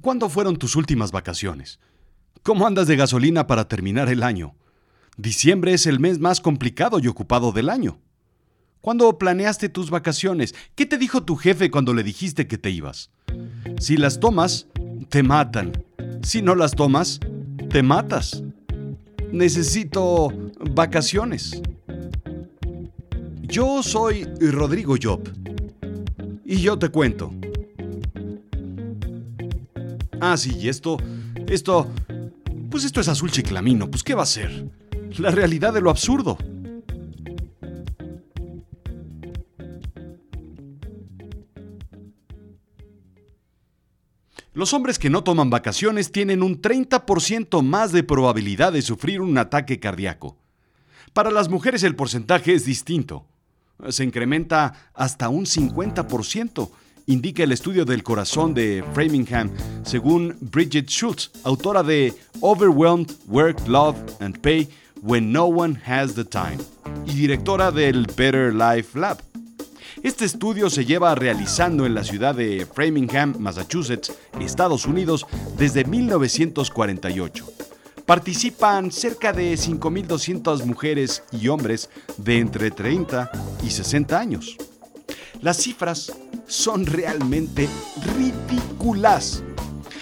¿Cuándo fueron tus últimas vacaciones? ¿Cómo andas de gasolina para terminar el año? Diciembre es el mes más complicado y ocupado del año. ¿Cuándo planeaste tus vacaciones? ¿Qué te dijo tu jefe cuando le dijiste que te ibas? Si las tomas, te matan. Si no las tomas, te matas. Necesito vacaciones. Yo soy Rodrigo Job. Y yo te cuento. Ah, sí, esto, esto, pues esto es azul chiclamino, pues ¿qué va a ser? La realidad de lo absurdo. Los hombres que no toman vacaciones tienen un 30% más de probabilidad de sufrir un ataque cardíaco. Para las mujeres el porcentaje es distinto. Se incrementa hasta un 50%, indica el estudio del corazón de Framingham, según Bridget Schultz, autora de Overwhelmed Work, Love and Pay When No One Has the Time y directora del Better Life Lab. Este estudio se lleva realizando en la ciudad de Framingham, Massachusetts, Estados Unidos, desde 1948. Participan cerca de 5.200 mujeres y hombres de entre 30 y 60 años. Las cifras son realmente ridículas.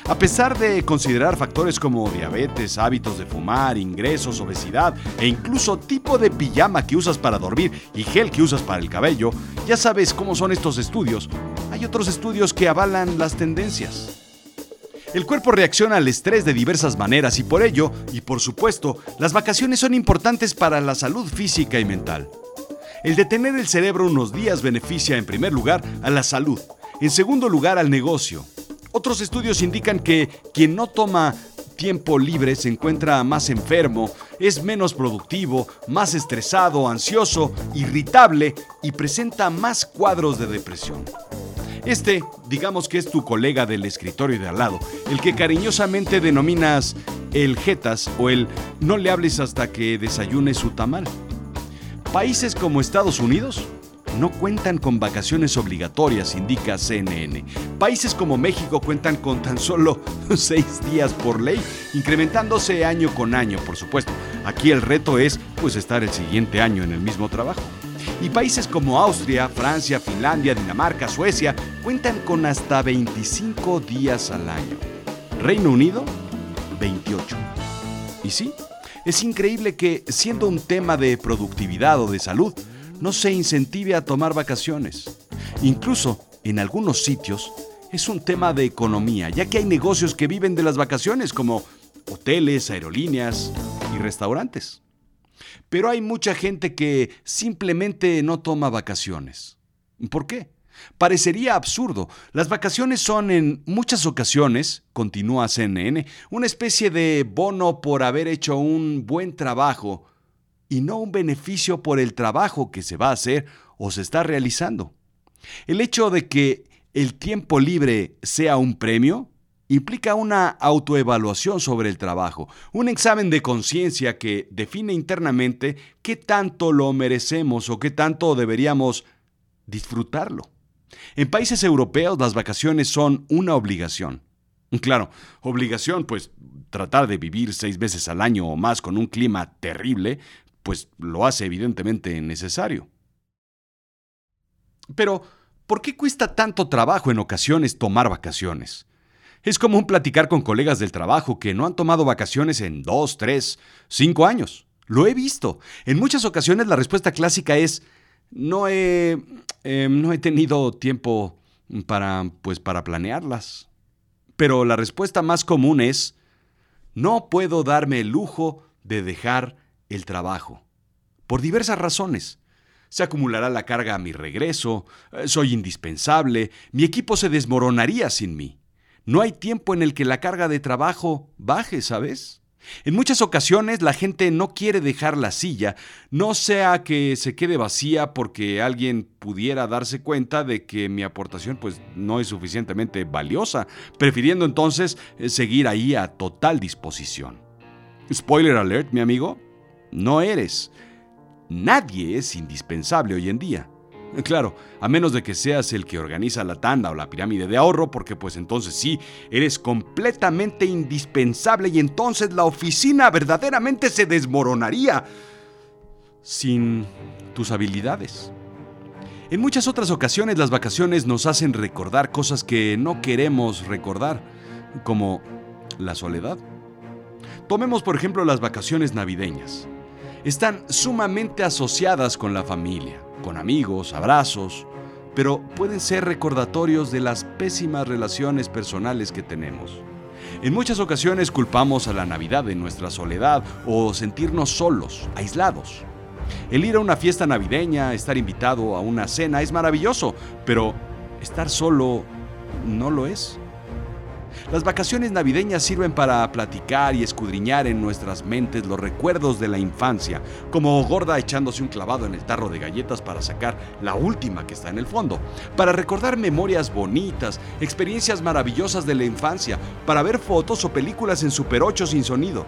A pesar de considerar factores como diabetes, hábitos de fumar, ingresos, obesidad e incluso tipo de pijama que usas para dormir y gel que usas para el cabello, ya sabes cómo son estos estudios. Hay otros estudios que avalan las tendencias. El cuerpo reacciona al estrés de diversas maneras y por ello, y por supuesto, las vacaciones son importantes para la salud física y mental. El detener el cerebro unos días beneficia en primer lugar a la salud, en segundo lugar al negocio, otros estudios indican que quien no toma tiempo libre se encuentra más enfermo, es menos productivo, más estresado, ansioso, irritable y presenta más cuadros de depresión. Este, digamos que es tu colega del escritorio de al lado, el que cariñosamente denominas el jetas o el no le hables hasta que desayune su tamal. Países como Estados Unidos no cuentan con vacaciones obligatorias, indica CNN. Países como México cuentan con tan solo seis días por ley, incrementándose año con año, por supuesto. Aquí el reto es pues estar el siguiente año en el mismo trabajo. Y países como Austria, Francia, Finlandia, Dinamarca, Suecia cuentan con hasta 25 días al año. Reino Unido, 28. Y sí, es increíble que, siendo un tema de productividad o de salud, no se incentive a tomar vacaciones. Incluso, en algunos sitios, es un tema de economía, ya que hay negocios que viven de las vacaciones, como hoteles, aerolíneas y restaurantes. Pero hay mucha gente que simplemente no toma vacaciones. ¿Por qué? Parecería absurdo. Las vacaciones son en muchas ocasiones, continúa CNN, una especie de bono por haber hecho un buen trabajo y no un beneficio por el trabajo que se va a hacer o se está realizando. El hecho de que el tiempo libre sea un premio implica una autoevaluación sobre el trabajo, un examen de conciencia que define internamente qué tanto lo merecemos o qué tanto deberíamos disfrutarlo. En países europeos las vacaciones son una obligación. Claro, obligación, pues tratar de vivir seis veces al año o más con un clima terrible, pues lo hace evidentemente necesario. Pero, ¿por qué cuesta tanto trabajo en ocasiones tomar vacaciones? Es común platicar con colegas del trabajo que no han tomado vacaciones en dos, tres, cinco años. Lo he visto. En muchas ocasiones la respuesta clásica es, no he, em, no he tenido tiempo para, pues, para planearlas. Pero la respuesta más común es, no puedo darme el lujo de dejar el trabajo. Por diversas razones. Se acumulará la carga a mi regreso, eh, soy indispensable, mi equipo se desmoronaría sin mí. No hay tiempo en el que la carga de trabajo baje, ¿sabes? En muchas ocasiones la gente no quiere dejar la silla, no sea que se quede vacía porque alguien pudiera darse cuenta de que mi aportación pues no es suficientemente valiosa, prefiriendo entonces eh, seguir ahí a total disposición. Spoiler alert, mi amigo, no eres. Nadie es indispensable hoy en día. Claro, a menos de que seas el que organiza la tanda o la pirámide de ahorro, porque pues entonces sí, eres completamente indispensable y entonces la oficina verdaderamente se desmoronaría sin tus habilidades. En muchas otras ocasiones las vacaciones nos hacen recordar cosas que no queremos recordar, como la soledad. Tomemos por ejemplo las vacaciones navideñas. Están sumamente asociadas con la familia, con amigos, abrazos, pero pueden ser recordatorios de las pésimas relaciones personales que tenemos. En muchas ocasiones culpamos a la Navidad de nuestra soledad o sentirnos solos, aislados. El ir a una fiesta navideña, estar invitado a una cena es maravilloso, pero estar solo no lo es. Las vacaciones navideñas sirven para platicar y escudriñar en nuestras mentes los recuerdos de la infancia, como gorda echándose un clavado en el tarro de galletas para sacar la última que está en el fondo, para recordar memorias bonitas, experiencias maravillosas de la infancia, para ver fotos o películas en Super 8 sin sonido.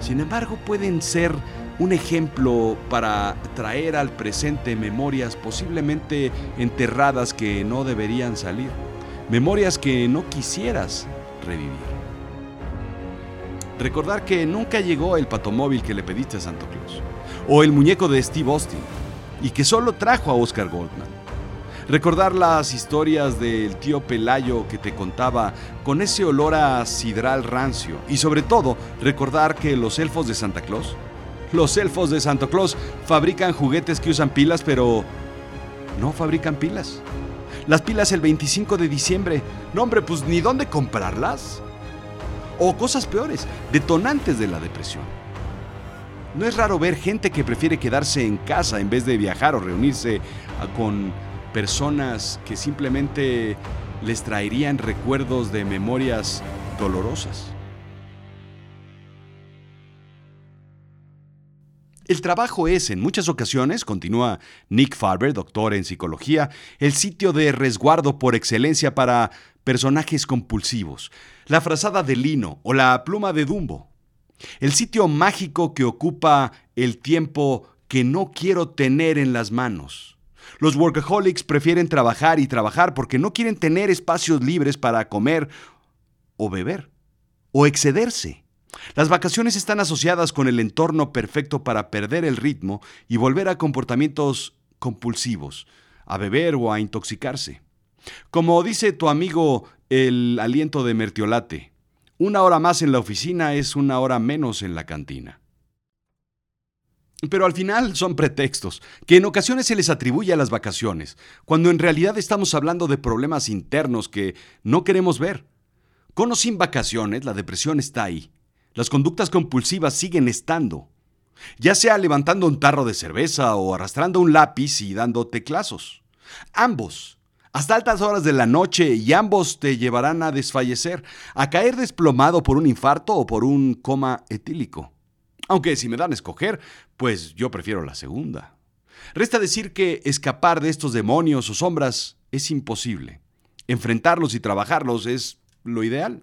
Sin embargo, pueden ser un ejemplo para traer al presente memorias posiblemente enterradas que no deberían salir, memorias que no quisieras revivir. Recordar que nunca llegó el patomóvil que le pediste a Santo Claus, o el muñeco de Steve Austin, y que solo trajo a Oscar Goldman. Recordar las historias del tío Pelayo que te contaba con ese olor a sidral rancio. Y sobre todo, recordar que los elfos de Santa Claus los elfos de Santo Claus fabrican juguetes que usan pilas, pero no fabrican pilas. Las pilas el 25 de diciembre. No, hombre, pues ni dónde comprarlas. O cosas peores, detonantes de la depresión. No es raro ver gente que prefiere quedarse en casa en vez de viajar o reunirse ah, con personas que simplemente les traerían recuerdos de memorias dolorosas. El trabajo es, en muchas ocasiones, continúa Nick Farber, doctor en psicología, el sitio de resguardo por excelencia para personajes compulsivos, la frazada de lino o la pluma de Dumbo. El sitio mágico que ocupa el tiempo que no quiero tener en las manos. Los workaholics prefieren trabajar y trabajar porque no quieren tener espacios libres para comer o beber o excederse. Las vacaciones están asociadas con el entorno perfecto para perder el ritmo y volver a comportamientos compulsivos, a beber o a intoxicarse. Como dice tu amigo el aliento de Mertiolate, una hora más en la oficina es una hora menos en la cantina. Pero al final son pretextos, que en ocasiones se les atribuye a las vacaciones, cuando en realidad estamos hablando de problemas internos que no queremos ver. Con o sin vacaciones, la depresión está ahí, las conductas compulsivas siguen estando, ya sea levantando un tarro de cerveza o arrastrando un lápiz y dando teclazos. Ambos, hasta altas horas de la noche, y ambos te llevarán a desfallecer, a caer desplomado por un infarto o por un coma etílico. Aunque si me dan a escoger, pues yo prefiero la segunda. Resta decir que escapar de estos demonios o sombras es imposible. Enfrentarlos y trabajarlos es lo ideal.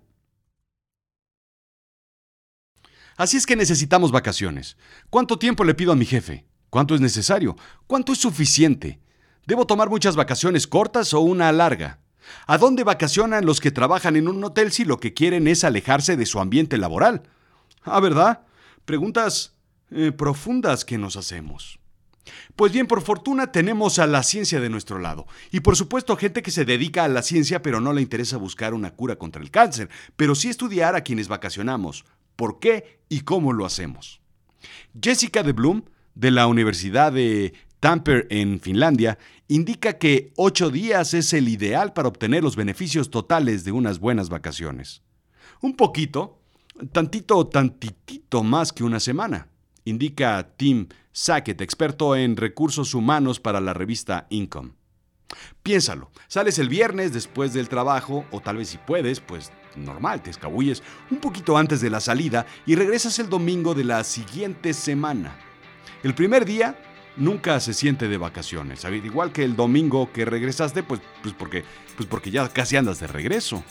Así es que necesitamos vacaciones. ¿Cuánto tiempo le pido a mi jefe? ¿Cuánto es necesario? ¿Cuánto es suficiente? ¿Debo tomar muchas vacaciones cortas o una larga? ¿A dónde vacacionan los que trabajan en un hotel si lo que quieren es alejarse de su ambiente laboral? Ah, ¿verdad? Preguntas eh, profundas que nos hacemos. Pues bien, por fortuna tenemos a la ciencia de nuestro lado. Y por supuesto gente que se dedica a la ciencia pero no le interesa buscar una cura contra el cáncer, pero sí estudiar a quienes vacacionamos, por qué y cómo lo hacemos. Jessica de Bloom, de la Universidad de Tampere en Finlandia, indica que ocho días es el ideal para obtener los beneficios totales de unas buenas vacaciones. Un poquito, tantito tantitito más que una semana, indica Tim Sackett, experto en recursos humanos para la revista Income. Piénsalo, sales el viernes después del trabajo, o tal vez si puedes, pues normal, te escabulles un poquito antes de la salida y regresas el domingo de la siguiente semana. El primer día nunca se siente de vacaciones, igual que el domingo que regresaste, pues, pues, porque, pues porque ya casi andas de regreso.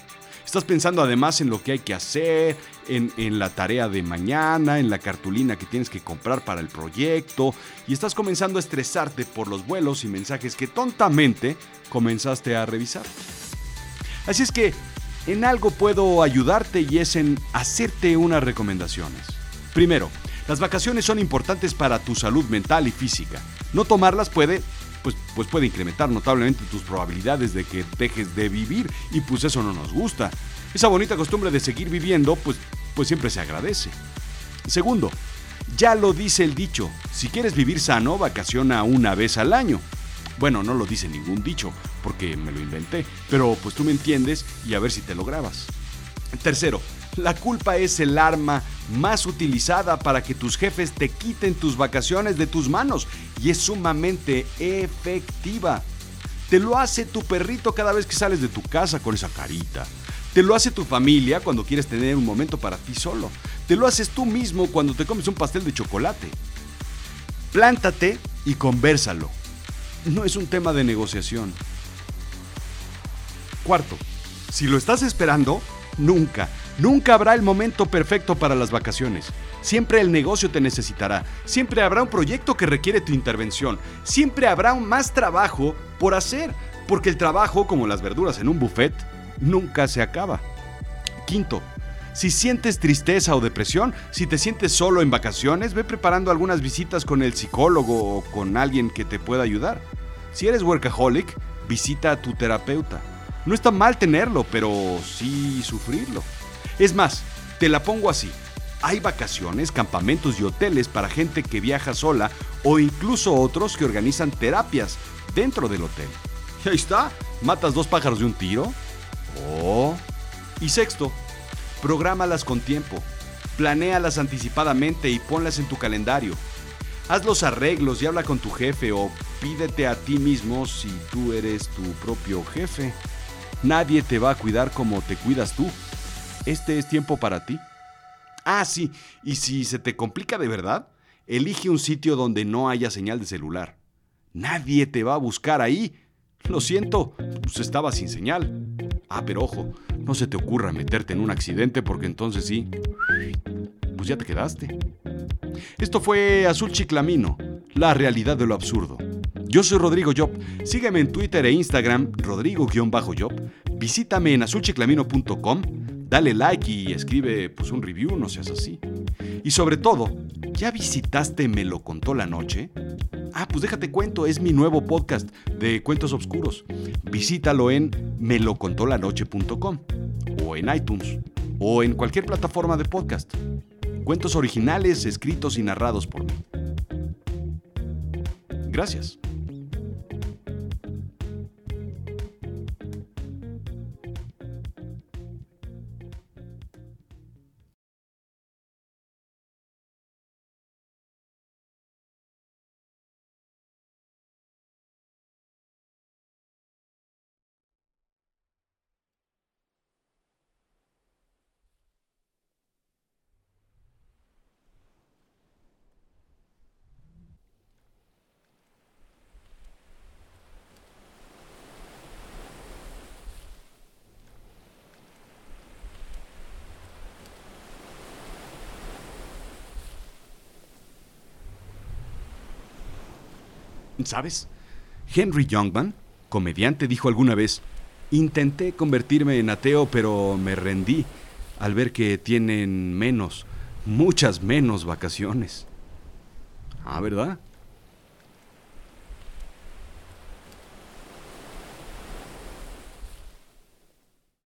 Estás pensando además en lo que hay que hacer, en, en, la tarea de mañana, en la cartulina que tienes que comprar para el proyecto, y estás comenzando a estresarte por los vuelos y mensajes que tontamente comenzaste a revisar. Así es que en algo puedo ayudarte y es en hacerte unas recomendaciones. Primero, las vacaciones son importantes para tu salud mental y física. No tomarlas puede pues, pues puede incrementar notablemente tus probabilidades de que dejes de vivir y pues eso no nos gusta. Esa bonita costumbre de seguir viviendo pues, pues siempre se agradece. Segundo, ya lo dice el dicho, si quieres vivir sano, vacaciona una vez al año. Bueno, no lo dice ningún dicho, porque me lo inventé, pero pues tú me entiendes y a ver si te lo grabas. Tercero, la culpa es el arma más utilizada para que tus jefes te quiten tus vacaciones de tus manos y es sumamente efectiva. Te lo hace tu perrito cada vez que sales de tu casa con esa carita. Te lo hace tu familia cuando quieres tener un momento para ti solo. Te lo haces tú mismo cuando te comes un pastel de chocolate. Plántate y conversalo. No es un tema de negociación. Cuarto, si lo estás esperando, nunca, Nunca habrá el momento perfecto para las vacaciones. Siempre el negocio te necesitará. Siempre habrá un proyecto que requiere tu intervención. Siempre habrá más trabajo por hacer. Porque el trabajo, como las verduras en un buffet, nunca se acaba. Quinto, si sientes tristeza o depresión, si te sientes solo en vacaciones, ve preparando algunas visitas con el psicólogo o con alguien que te pueda ayudar. Si eres workaholic, visita a tu terapeuta. No está mal tenerlo, pero sí sufrirlo. Es más, te la pongo así. Hay vacaciones, campamentos y hoteles para gente que viaja sola o incluso otros que organizan terapias dentro del hotel. Y ahí está, matas dos pájaros de un tiro. Oh. Y sexto, prográmalas con tiempo. Planéalas anticipadamente y ponlas en tu calendario. Haz los arreglos y habla con tu jefe o pídete a ti mismo si tú eres tu propio jefe. Nadie te va a cuidar como te cuidas tú este es tiempo para ti. Ah, sí, y si se te complica de verdad, elige un sitio donde no haya señal de celular. Nadie te va a buscar ahí. Lo siento, pues estaba sin señal. Ah, pero ojo, no se te ocurra meterte en un accidente porque entonces sí, pues ya te quedaste. Esto fue Azul Chiclamino, la realidad de lo absurdo. Yo soy Rodrigo Job. Sígueme en Twitter e Instagram, Rodrigo-Job. Visítame en azulchiclamino.com dale like y escribe pues un review, no seas así. Y sobre todo, ¿ya visitaste Me lo contó la noche? Ah, pues déjate cuento, es mi nuevo podcast de cuentos oscuros. Visítalo en melocontolanoche.com o en iTunes o en cualquier plataforma de podcast. Cuentos originales escritos y narrados por mí. Gracias. ¿Sabes? Henry Youngman, comediante, dijo alguna vez, intenté convertirme en ateo, pero me rendí al ver que tienen menos, muchas menos vacaciones. Ah, ¿verdad?